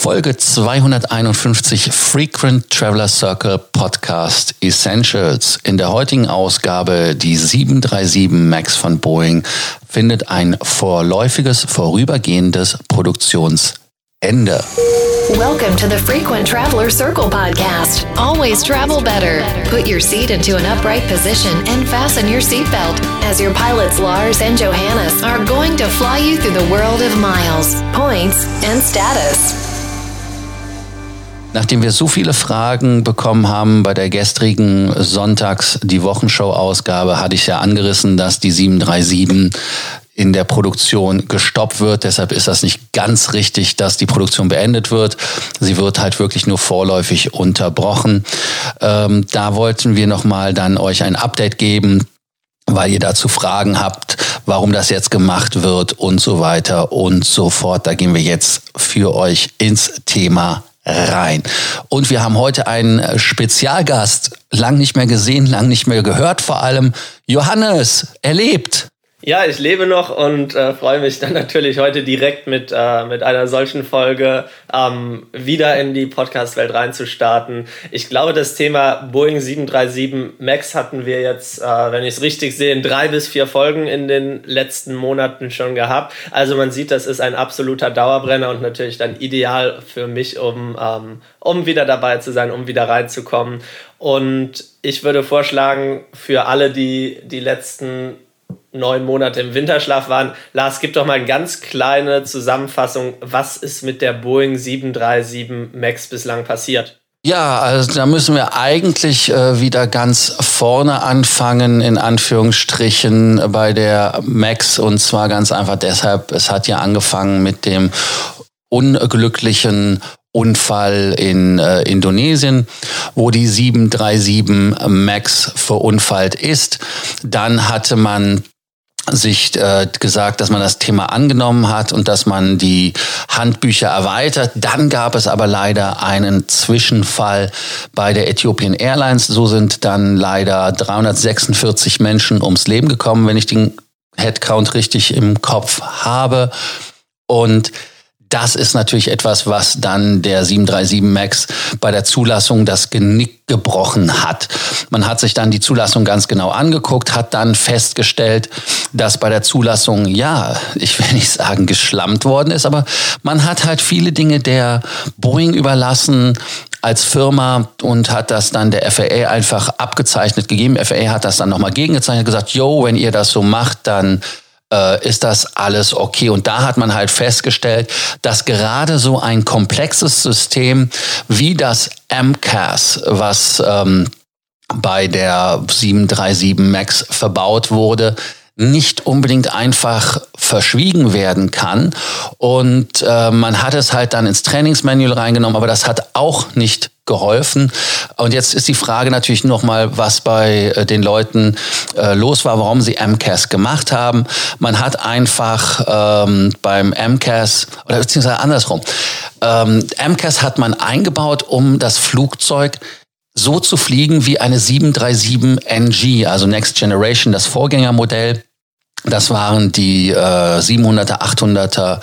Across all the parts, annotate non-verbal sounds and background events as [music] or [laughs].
Folge 251 Frequent Traveler Circle Podcast Essentials. In der heutigen Ausgabe, die 737 MAX von Boeing, findet ein vorläufiges, vorübergehendes Produktionsende. Welcome to the Frequent Traveler Circle podcast. Always travel better. Put your seat into an upright position and fasten your seatbelt as your pilots Lars and Johannes are going to fly you through the world of miles, points, and status. Nachdem wir so viele Fragen bekommen haben bei der gestrigen Sonntags die Wochenshow-Ausgabe, hatte ich ja angerissen, dass die 737 in der Produktion gestoppt wird. Deshalb ist das nicht ganz richtig, dass die Produktion beendet wird. Sie wird halt wirklich nur vorläufig unterbrochen. Ähm, da wollten wir nochmal dann euch ein Update geben, weil ihr dazu Fragen habt, warum das jetzt gemacht wird und so weiter und so fort. Da gehen wir jetzt für euch ins Thema rein. Und wir haben heute einen Spezialgast, lang nicht mehr gesehen, lang nicht mehr gehört vor allem. Johannes, erlebt. Ja, ich lebe noch und äh, freue mich dann natürlich heute direkt mit, äh, mit einer solchen Folge ähm, wieder in die Podcast-Welt reinzustarten. Ich glaube, das Thema Boeing 737 MAX hatten wir jetzt, äh, wenn ich es richtig sehe, in drei bis vier Folgen in den letzten Monaten schon gehabt. Also man sieht, das ist ein absoluter Dauerbrenner und natürlich dann ideal für mich, um, ähm, um wieder dabei zu sein, um wieder reinzukommen. Und ich würde vorschlagen, für alle, die die letzten neun Monate im Winterschlaf waren. Lars, gib doch mal eine ganz kleine Zusammenfassung. Was ist mit der Boeing 737 MAX bislang passiert? Ja, also da müssen wir eigentlich äh, wieder ganz vorne anfangen, in Anführungsstrichen, bei der MAX. Und zwar ganz einfach deshalb, es hat ja angefangen mit dem unglücklichen Unfall in äh, Indonesien, wo die 737 MAX verunfallt ist. Dann hatte man sich äh, gesagt, dass man das Thema angenommen hat und dass man die Handbücher erweitert. Dann gab es aber leider einen Zwischenfall bei der Ethiopian Airlines. So sind dann leider 346 Menschen ums Leben gekommen, wenn ich den Headcount richtig im Kopf habe. Und das ist natürlich etwas, was dann der 737 MAX bei der Zulassung das Genick gebrochen hat. Man hat sich dann die Zulassung ganz genau angeguckt, hat dann festgestellt, dass bei der Zulassung, ja, ich will nicht sagen geschlammt worden ist, aber man hat halt viele Dinge der Boeing überlassen, als Firma und hat das dann der FAA einfach abgezeichnet gegeben. FAA hat das dann nochmal gegengezeichnet, gesagt, yo, wenn ihr das so macht, dann äh, ist das alles okay. Und da hat man halt festgestellt, dass gerade so ein komplexes System wie das MCAS, was ähm, bei der 737 MAX verbaut wurde, nicht unbedingt einfach verschwiegen werden kann. Und äh, man hat es halt dann ins Trainingsmanual reingenommen, aber das hat auch nicht geholfen. Und jetzt ist die Frage natürlich nochmal, was bei äh, den Leuten äh, los war, warum sie MCAS gemacht haben. Man hat einfach ähm, beim MCAS, oder beziehungsweise andersrum, ähm, MCAS hat man eingebaut, um das Flugzeug so zu fliegen wie eine 737 NG, also Next Generation, das Vorgängermodell das waren die äh, 700er, 800er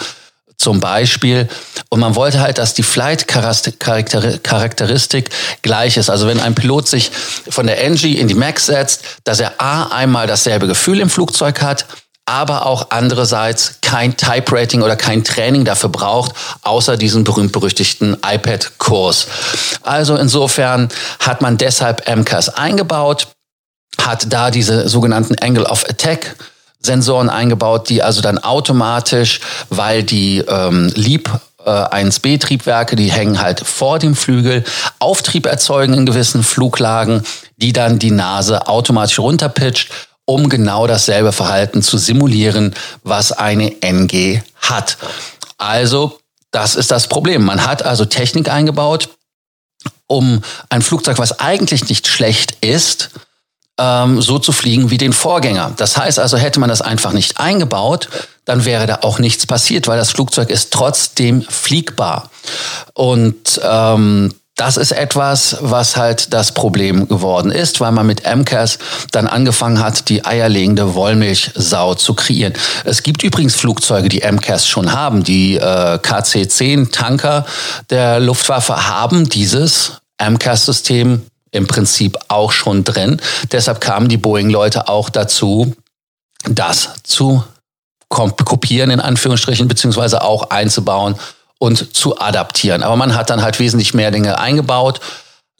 zum Beispiel. Und man wollte halt, dass die Flight-Charakteristik gleich ist. Also wenn ein Pilot sich von der NG in die Max setzt, dass er A, einmal dasselbe Gefühl im Flugzeug hat, aber auch andererseits kein Type-Rating oder kein Training dafür braucht, außer diesen berühmt-berüchtigten iPad-Kurs. Also insofern hat man deshalb MCAS eingebaut, hat da diese sogenannten Angle of Attack Sensoren eingebaut, die also dann automatisch, weil die ähm, Lieb 1B-Triebwerke, äh, die hängen halt vor dem Flügel, Auftrieb erzeugen in gewissen Fluglagen, die dann die Nase automatisch runterpitcht, um genau dasselbe Verhalten zu simulieren, was eine NG hat. Also, das ist das Problem. Man hat also Technik eingebaut, um ein Flugzeug, was eigentlich nicht schlecht ist, ähm, so zu fliegen wie den Vorgänger. Das heißt also, hätte man das einfach nicht eingebaut, dann wäre da auch nichts passiert, weil das Flugzeug ist trotzdem fliegbar. Und ähm, das ist etwas, was halt das Problem geworden ist, weil man mit MCAS dann angefangen hat, die eierlegende Wollmilchsau zu kreieren. Es gibt übrigens Flugzeuge, die MCAS schon haben. Die äh, KC-10 der Luftwaffe haben dieses MCAS-System im Prinzip auch schon drin. Deshalb kamen die Boeing-Leute auch dazu, das zu kopieren, in Anführungsstrichen, beziehungsweise auch einzubauen und zu adaptieren. Aber man hat dann halt wesentlich mehr Dinge eingebaut.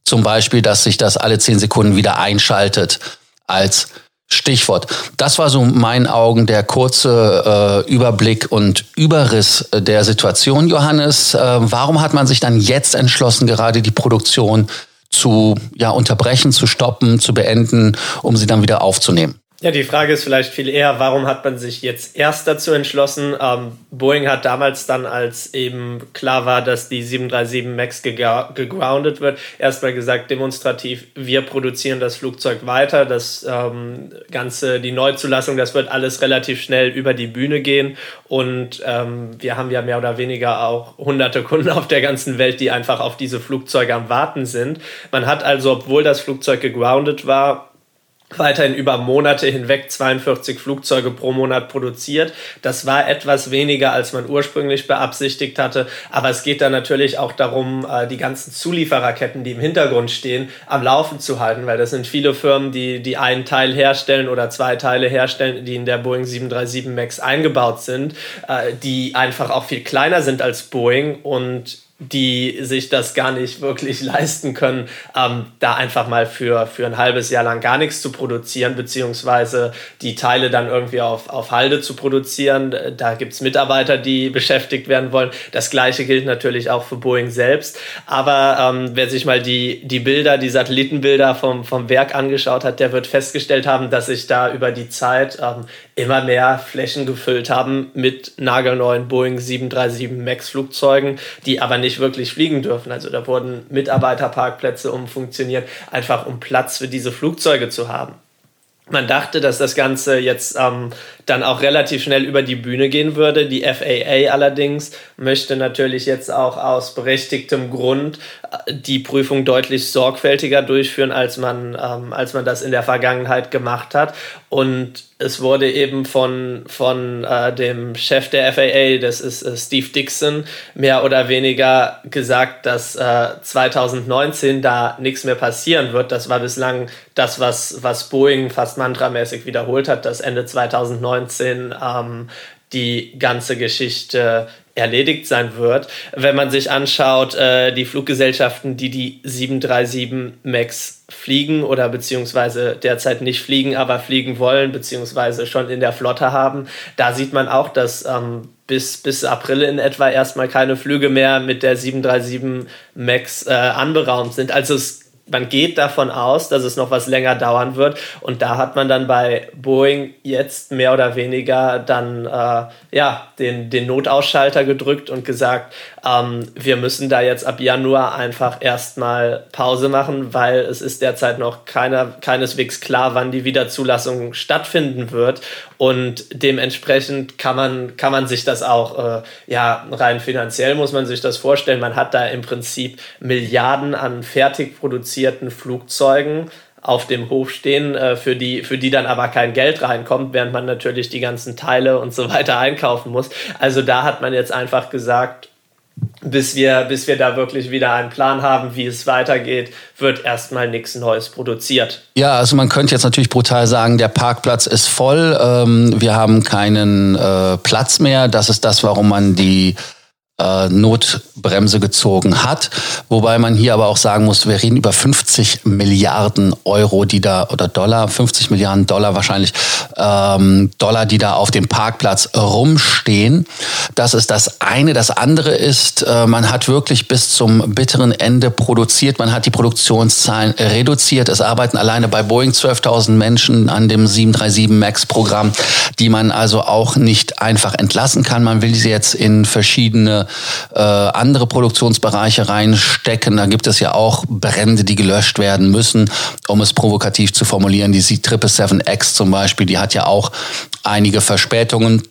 Zum Beispiel, dass sich das alle zehn Sekunden wieder einschaltet als Stichwort. Das war so in meinen Augen der kurze äh, Überblick und Überriss der Situation, Johannes. Äh, warum hat man sich dann jetzt entschlossen, gerade die Produktion zu ja, unterbrechen, zu stoppen, zu beenden, um sie dann wieder aufzunehmen? Ja, die Frage ist vielleicht viel eher, warum hat man sich jetzt erst dazu entschlossen? Ähm, Boeing hat damals dann, als eben klar war, dass die 737 MAX gegroundet wird, erstmal gesagt, demonstrativ, wir produzieren das Flugzeug weiter. Das ähm, Ganze, die Neuzulassung, das wird alles relativ schnell über die Bühne gehen. Und ähm, wir haben ja mehr oder weniger auch hunderte Kunden auf der ganzen Welt, die einfach auf diese Flugzeuge am Warten sind. Man hat also, obwohl das Flugzeug gegroundet war, weiterhin über Monate hinweg 42 Flugzeuge pro Monat produziert. Das war etwas weniger, als man ursprünglich beabsichtigt hatte. Aber es geht dann natürlich auch darum, äh, die ganzen Zuliefererketten, die im Hintergrund stehen, am Laufen zu halten, weil das sind viele Firmen, die, die einen Teil herstellen oder zwei Teile herstellen, die in der Boeing 737 MAX eingebaut sind, äh, die einfach auch viel kleiner sind als Boeing und die sich das gar nicht wirklich leisten können, ähm, da einfach mal für, für ein halbes Jahr lang gar nichts zu produzieren, beziehungsweise die Teile dann irgendwie auf, auf Halde zu produzieren. Da gibt's Mitarbeiter, die beschäftigt werden wollen. Das gleiche gilt natürlich auch für Boeing selbst. Aber ähm, wer sich mal die, die Bilder, die Satellitenbilder vom, vom Werk angeschaut hat, der wird festgestellt haben, dass sich da über die Zeit ähm, immer mehr Flächen gefüllt haben mit nagelneuen Boeing 737 MAX Flugzeugen, die aber nicht wirklich fliegen dürfen. Also da wurden Mitarbeiterparkplätze umfunktioniert, einfach um Platz für diese Flugzeuge zu haben. Man dachte, dass das Ganze jetzt ähm, dann auch relativ schnell über die Bühne gehen würde. Die FAA allerdings möchte natürlich jetzt auch aus berechtigtem Grund die Prüfung deutlich sorgfältiger durchführen, als man, ähm, als man das in der Vergangenheit gemacht hat. Und es wurde eben von, von äh, dem Chef der FAA, das ist äh, Steve Dixon, mehr oder weniger gesagt, dass äh, 2019 da nichts mehr passieren wird. Das war bislang das, was, was Boeing fast mantramäßig wiederholt hat, dass Ende 2019 2019 ähm, die ganze Geschichte erledigt sein wird. Wenn man sich anschaut, äh, die Fluggesellschaften, die die 737 MAX fliegen oder beziehungsweise derzeit nicht fliegen, aber fliegen wollen, beziehungsweise schon in der Flotte haben, da sieht man auch, dass ähm, bis, bis April in etwa erstmal keine Flüge mehr mit der 737 MAX äh, anberaumt sind. Also es man geht davon aus, dass es noch was länger dauern wird. Und da hat man dann bei Boeing jetzt mehr oder weniger dann äh, ja, den, den Notausschalter gedrückt und gesagt, ähm, wir müssen da jetzt ab Januar einfach erstmal Pause machen, weil es ist derzeit noch keiner, keineswegs klar, wann die Wiederzulassung stattfinden wird. Und dementsprechend kann man, kann man sich das auch, äh, ja, rein finanziell muss man sich das vorstellen. Man hat da im Prinzip Milliarden an fertig produzierten Flugzeugen auf dem Hof stehen, äh, für, die, für die dann aber kein Geld reinkommt, während man natürlich die ganzen Teile und so weiter einkaufen muss. Also da hat man jetzt einfach gesagt, bis wir, bis wir da wirklich wieder einen Plan haben, wie es weitergeht, wird erstmal nichts Neues produziert. Ja, also man könnte jetzt natürlich brutal sagen, der Parkplatz ist voll, ähm, wir haben keinen äh, Platz mehr. Das ist das, warum man die äh, Notbremse gezogen hat. Wobei man hier aber auch sagen muss, wir reden über 50 Milliarden Euro, die da, oder Dollar, 50 Milliarden Dollar wahrscheinlich, ähm, Dollar, die da auf dem Parkplatz rumstehen. Das ist das eine. Das andere ist, äh, man hat wirklich bis zum bitteren Ende produziert. Man hat die Produktionszahlen reduziert. Es arbeiten alleine bei Boeing 12.000 Menschen an dem 737 MAX-Programm, die man also auch nicht einfach entlassen kann. Man will sie jetzt in verschiedene äh, andere Produktionsbereiche reinstecken. Da gibt es ja auch Brände, die gelöscht werden müssen, um es provokativ zu formulieren. Die C777X zum Beispiel, die hat ja auch einige Verspätungen.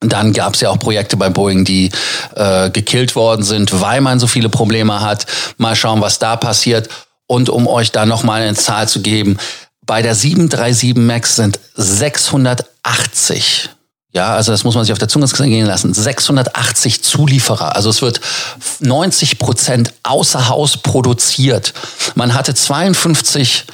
Dann gab es ja auch Projekte bei Boeing, die äh, gekillt worden sind, weil man so viele Probleme hat. Mal schauen, was da passiert. Und um euch da nochmal eine Zahl zu geben, bei der 737 MAX sind 680 ja, also das muss man sich auf der Zunge gehen lassen. 680 Zulieferer. Also es wird 90 Prozent außer Haus produziert. Man hatte 52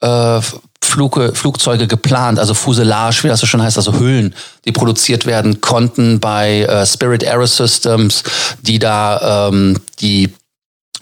äh, Flug, Flugzeuge geplant, also Fuselage, wie das so schon heißt, also Hüllen, die produziert werden konnten bei äh, Spirit Aerosystems, die da ähm, die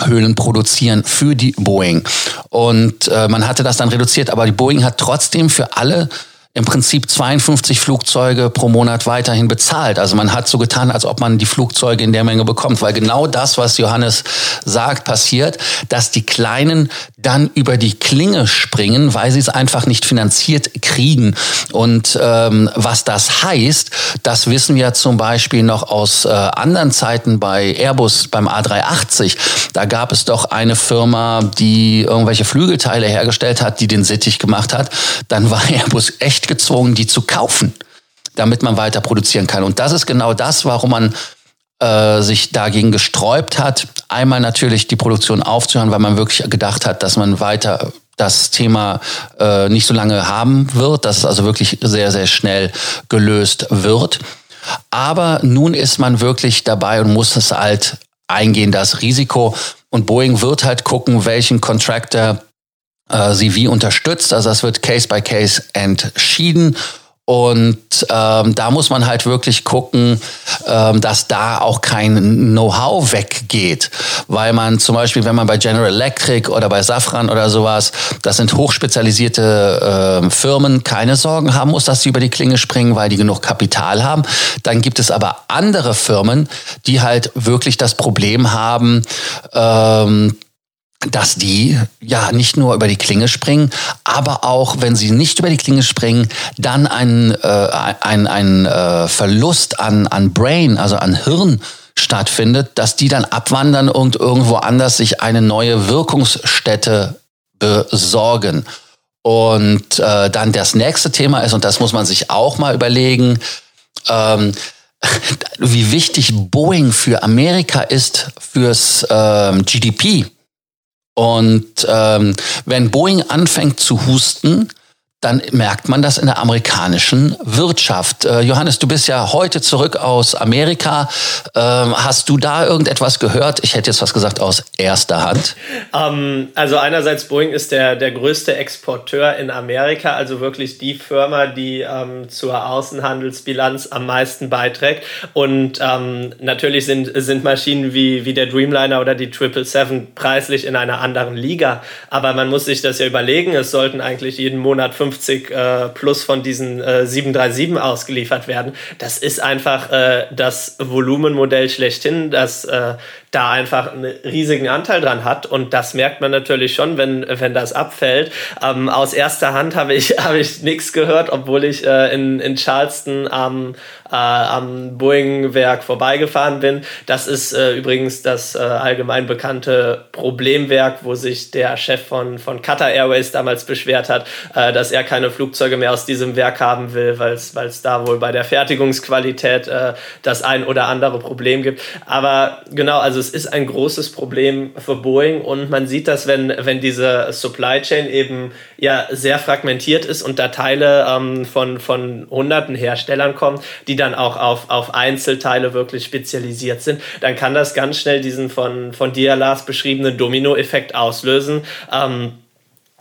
Höhlen produzieren für die Boeing. Und äh, man hatte das dann reduziert, aber die Boeing hat trotzdem für alle im Prinzip 52 Flugzeuge pro Monat weiterhin bezahlt. Also man hat so getan, als ob man die Flugzeuge in der Menge bekommt, weil genau das, was Johannes sagt, passiert, dass die Kleinen dann über die Klinge springen, weil sie es einfach nicht finanziert kriegen. Und ähm, was das heißt, das wissen wir zum Beispiel noch aus äh, anderen Zeiten bei Airbus beim A380. Da gab es doch eine Firma, die irgendwelche Flügelteile hergestellt hat, die den Sittich gemacht hat. Dann war [laughs] Airbus echt Recht gezwungen, die zu kaufen, damit man weiter produzieren kann. Und das ist genau das, warum man äh, sich dagegen gesträubt hat. Einmal natürlich die Produktion aufzuhören, weil man wirklich gedacht hat, dass man weiter das Thema äh, nicht so lange haben wird, dass es also wirklich sehr, sehr schnell gelöst wird. Aber nun ist man wirklich dabei und muss es halt eingehen, das Risiko. Und Boeing wird halt gucken, welchen Contractor äh, sie wie unterstützt. Also das wird Case by Case entschieden. Und ähm, da muss man halt wirklich gucken, ähm, dass da auch kein Know-how weggeht. Weil man zum Beispiel, wenn man bei General Electric oder bei Safran oder sowas, das sind hochspezialisierte äh, Firmen, keine Sorgen haben muss, dass sie über die Klinge springen, weil die genug Kapital haben. Dann gibt es aber andere Firmen, die halt wirklich das Problem haben, ähm, dass die ja nicht nur über die Klinge springen, aber auch wenn sie nicht über die Klinge springen, dann ein, äh, ein, ein äh, Verlust an, an Brain, also an Hirn stattfindet, dass die dann abwandern und irgendwo anders sich eine neue Wirkungsstätte besorgen. Und äh, dann das nächste Thema ist, und das muss man sich auch mal überlegen, ähm, [laughs] wie wichtig Boeing für Amerika ist fürs ähm, GDP. Und ähm, wenn Boeing anfängt zu husten, dann merkt man das in der amerikanischen Wirtschaft. Äh, Johannes, du bist ja heute zurück aus Amerika. Ähm, hast du da irgendetwas gehört? Ich hätte jetzt was gesagt aus erster Hand. Ähm, also einerseits Boeing ist der, der größte Exporteur in Amerika, also wirklich die Firma, die ähm, zur Außenhandelsbilanz am meisten beiträgt. Und ähm, natürlich sind, sind Maschinen wie, wie der Dreamliner oder die 777 preislich in einer anderen Liga. Aber man muss sich das ja überlegen. Es sollten eigentlich jeden Monat 50 äh, plus von diesen äh, 737 ausgeliefert werden. Das ist einfach äh, das Volumenmodell schlechthin, das äh, da einfach einen riesigen Anteil dran hat. Und das merkt man natürlich schon, wenn, wenn das abfällt. Ähm, aus erster Hand habe ich, [laughs] habe ich nichts gehört, obwohl ich äh, in, in Charleston am, äh, am Boeing-Werk vorbeigefahren bin. Das ist äh, übrigens das äh, allgemein bekannte Problemwerk, wo sich der Chef von, von Qatar Airways damals beschwert hat, äh, dass er keine Flugzeuge mehr aus diesem Werk haben will, weil es da wohl bei der Fertigungsqualität äh, das ein oder andere Problem gibt. Aber genau, also es ist ein großes Problem für Boeing und man sieht das, wenn, wenn diese Supply Chain eben ja sehr fragmentiert ist und da Teile ähm, von, von hunderten Herstellern kommen, die dann auch auf, auf Einzelteile wirklich spezialisiert sind, dann kann das ganz schnell diesen von, von dir, Lars, beschriebenen Domino-Effekt auslösen. Ähm,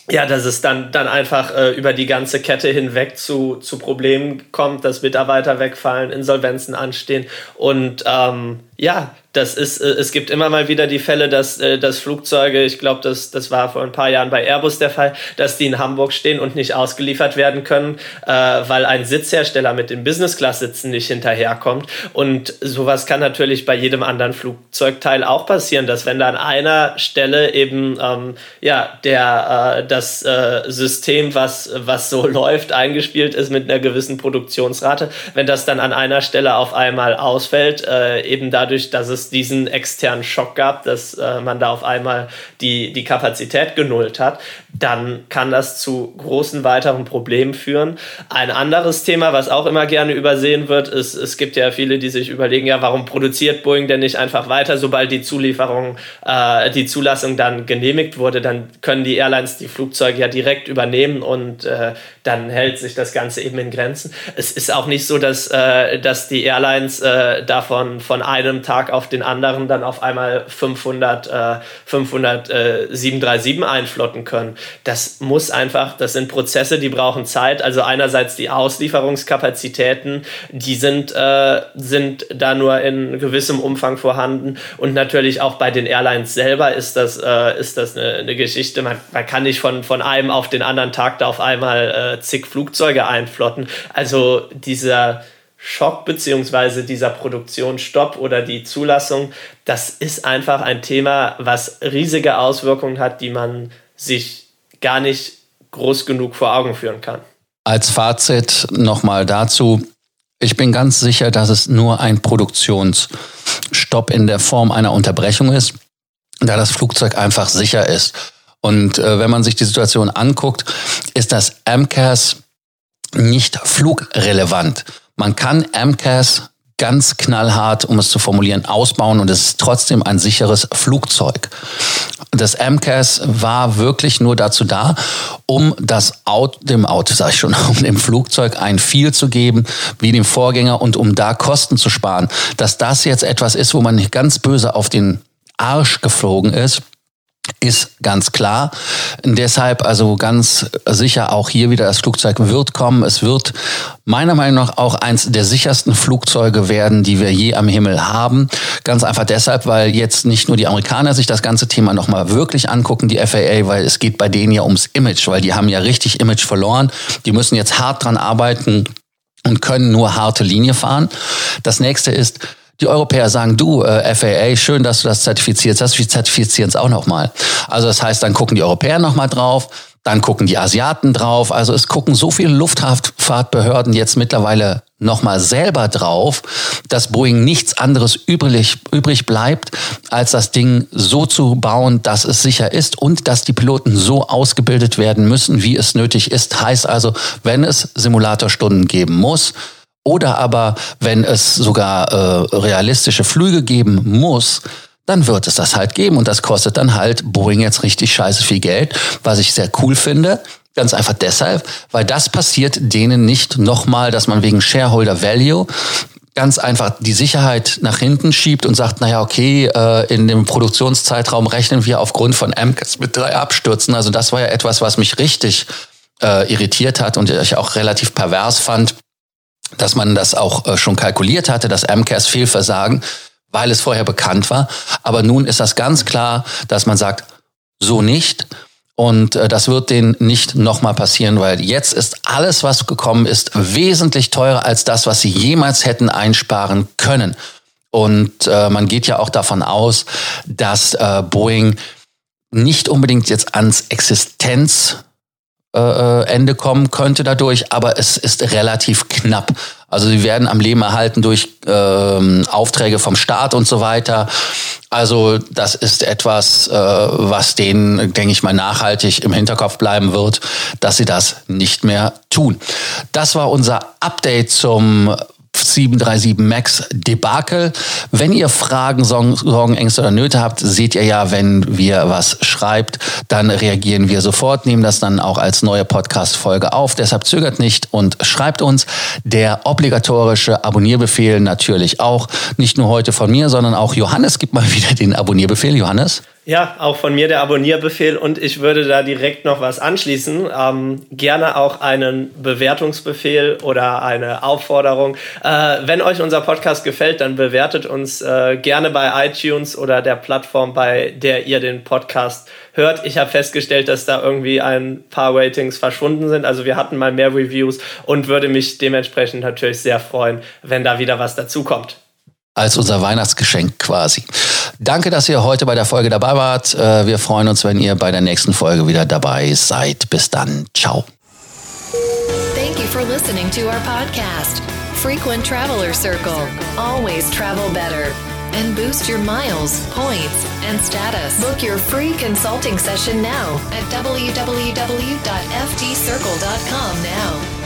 ja, dass es dann, dann einfach äh, über die ganze Kette hinweg zu, zu Problemen kommt, dass Mitarbeiter wegfallen, Insolvenzen anstehen und ähm, ja, das ist, äh, es gibt immer mal wieder die Fälle, dass, äh, dass Flugzeuge, ich glaube, das, das war vor ein paar Jahren bei Airbus der Fall, dass die in Hamburg stehen und nicht ausgeliefert werden können, äh, weil ein Sitzhersteller mit den Business-Class-Sitzen nicht hinterherkommt. Und sowas kann natürlich bei jedem anderen Flugzeugteil auch passieren, dass wenn da an einer Stelle eben ähm, ja, der, äh, das äh, System, was, was so [laughs] läuft, eingespielt ist mit einer gewissen Produktionsrate, wenn das dann an einer Stelle auf einmal ausfällt, äh, eben dadurch, dass es es diesen externen Schock gab, dass äh, man da auf einmal die, die Kapazität genullt hat, dann kann das zu großen weiteren Problemen führen. Ein anderes Thema, was auch immer gerne übersehen wird, ist, es gibt ja viele, die sich überlegen, ja, warum produziert Boeing denn nicht einfach weiter, sobald die Zulieferung, äh, die Zulassung dann genehmigt wurde, dann können die Airlines die Flugzeuge ja direkt übernehmen und äh, dann hält sich das Ganze eben in Grenzen. Es ist auch nicht so, dass, äh, dass die Airlines äh, davon von einem Tag auf den anderen dann auf einmal 500, äh, 500 äh, 737 einflotten können. Das muss einfach, das sind Prozesse, die brauchen Zeit. Also einerseits die Auslieferungskapazitäten, die sind, äh, sind da nur in gewissem Umfang vorhanden und natürlich auch bei den Airlines selber ist das, äh, ist das eine, eine Geschichte. Man, man kann nicht von, von einem auf den anderen Tag da auf einmal äh, zig Flugzeuge einflotten. Also dieser Schock beziehungsweise dieser Produktionsstopp oder die Zulassung, das ist einfach ein Thema, was riesige Auswirkungen hat, die man sich gar nicht groß genug vor Augen führen kann. Als Fazit nochmal dazu. Ich bin ganz sicher, dass es nur ein Produktionsstopp in der Form einer Unterbrechung ist, da das Flugzeug einfach sicher ist. Und äh, wenn man sich die Situation anguckt, ist das MCAS nicht flugrelevant. Man kann MCAS ganz knallhart, um es zu formulieren, ausbauen und es ist trotzdem ein sicheres Flugzeug. Das MCAS war wirklich nur dazu da, um das Auto, dem Auto, sag ich schon, [laughs] um dem Flugzeug ein Feel zu geben, wie dem Vorgänger und um da Kosten zu sparen. Dass das jetzt etwas ist, wo man ganz böse auf den Arsch geflogen ist, ist ganz klar. Deshalb also ganz sicher auch hier wieder das Flugzeug wird kommen. Es wird meiner Meinung nach auch eins der sichersten Flugzeuge werden, die wir je am Himmel haben. Ganz einfach deshalb, weil jetzt nicht nur die Amerikaner sich das ganze Thema nochmal wirklich angucken, die FAA, weil es geht bei denen ja ums Image, weil die haben ja richtig Image verloren. Die müssen jetzt hart dran arbeiten und können nur harte Linie fahren. Das nächste ist, die Europäer sagen, du, äh, FAA, schön, dass du das zertifiziert hast, wir zertifizieren es auch nochmal. Also das heißt, dann gucken die Europäer nochmal drauf, dann gucken die Asiaten drauf. Also es gucken so viele Luftfahrtbehörden jetzt mittlerweile nochmal selber drauf, dass Boeing nichts anderes übrig, übrig bleibt, als das Ding so zu bauen, dass es sicher ist und dass die Piloten so ausgebildet werden müssen, wie es nötig ist. Heißt also, wenn es Simulatorstunden geben muss, oder aber, wenn es sogar äh, realistische Flüge geben muss, dann wird es das halt geben und das kostet dann halt Boeing jetzt richtig scheiße viel Geld, was ich sehr cool finde. Ganz einfach deshalb, weil das passiert denen nicht nochmal, dass man wegen Shareholder Value ganz einfach die Sicherheit nach hinten schiebt und sagt, naja, okay, äh, in dem Produktionszeitraum rechnen wir aufgrund von MCAS mit drei Abstürzen. Also das war ja etwas, was mich richtig äh, irritiert hat und ich auch relativ pervers fand dass man das auch äh, schon kalkuliert hatte, das MCAS Fehlversagen, weil es vorher bekannt war. Aber nun ist das ganz klar, dass man sagt, so nicht. Und äh, das wird denen nicht nochmal passieren, weil jetzt ist alles, was gekommen ist, wesentlich teurer als das, was sie jemals hätten einsparen können. Und äh, man geht ja auch davon aus, dass äh, Boeing nicht unbedingt jetzt ans Existenz äh, äh, Ende kommen könnte dadurch, aber es ist relativ knapp. Also sie werden am Leben erhalten durch ähm, Aufträge vom Staat und so weiter. Also das ist etwas, äh, was denen, denke ich mal, nachhaltig im Hinterkopf bleiben wird, dass sie das nicht mehr tun. Das war unser Update zum 737 MAX Debakel. Wenn ihr Fragen, Sorgen, Ängste oder Nöte habt, seht ihr ja, wenn wir was schreibt, dann reagieren wir sofort, nehmen das dann auch als neue Podcast-Folge auf. Deshalb zögert nicht und schreibt uns. Der obligatorische Abonnierbefehl natürlich auch. Nicht nur heute von mir, sondern auch Johannes gibt mal [laughs] wieder den Abonnierbefehl. Johannes? Ja, auch von mir der Abonnierbefehl und ich würde da direkt noch was anschließen. Ähm, gerne auch einen Bewertungsbefehl oder eine Aufforderung. Äh, wenn euch unser Podcast gefällt, dann bewertet uns äh, gerne bei iTunes oder der Plattform, bei der ihr den Podcast hört. Ich habe festgestellt, dass da irgendwie ein paar Ratings verschwunden sind. Also wir hatten mal mehr Reviews und würde mich dementsprechend natürlich sehr freuen, wenn da wieder was dazukommt als unser Weihnachtsgeschenk quasi. Danke, dass ihr heute bei der Folge dabei wart. Äh, wir freuen uns, wenn ihr bei der nächsten Folge wieder dabei seid. Bis dann. Ciao. Thank you for listening to our podcast. Frequent Traveler Circle. Always travel better. and boost your miles, points, and status. Book your free consulting session now at www.ftcircle.com now.